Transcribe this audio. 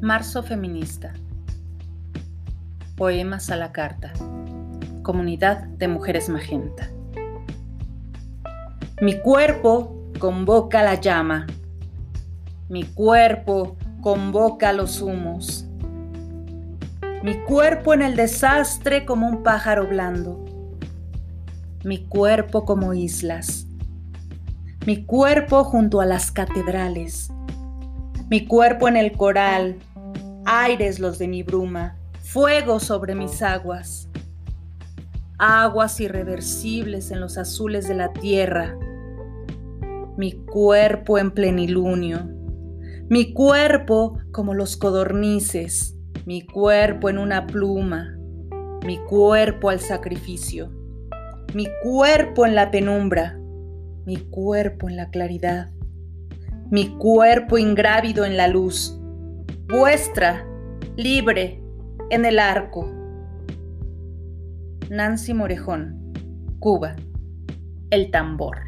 Marzo Feminista. Poemas a la carta. Comunidad de Mujeres Magenta. Mi cuerpo convoca la llama. Mi cuerpo convoca los humos. Mi cuerpo en el desastre como un pájaro blando. Mi cuerpo como islas. Mi cuerpo junto a las catedrales. Mi cuerpo en el coral. Aires los de mi bruma. Fuego sobre mis aguas. Aguas irreversibles en los azules de la tierra. Mi cuerpo en plenilunio. Mi cuerpo como los codornices mi cuerpo en una pluma, mi cuerpo al sacrificio, mi cuerpo en la penumbra, mi cuerpo en la claridad, mi cuerpo ingrávido en la luz, vuestra, libre, en el arco. Nancy Morejón, Cuba, el tambor.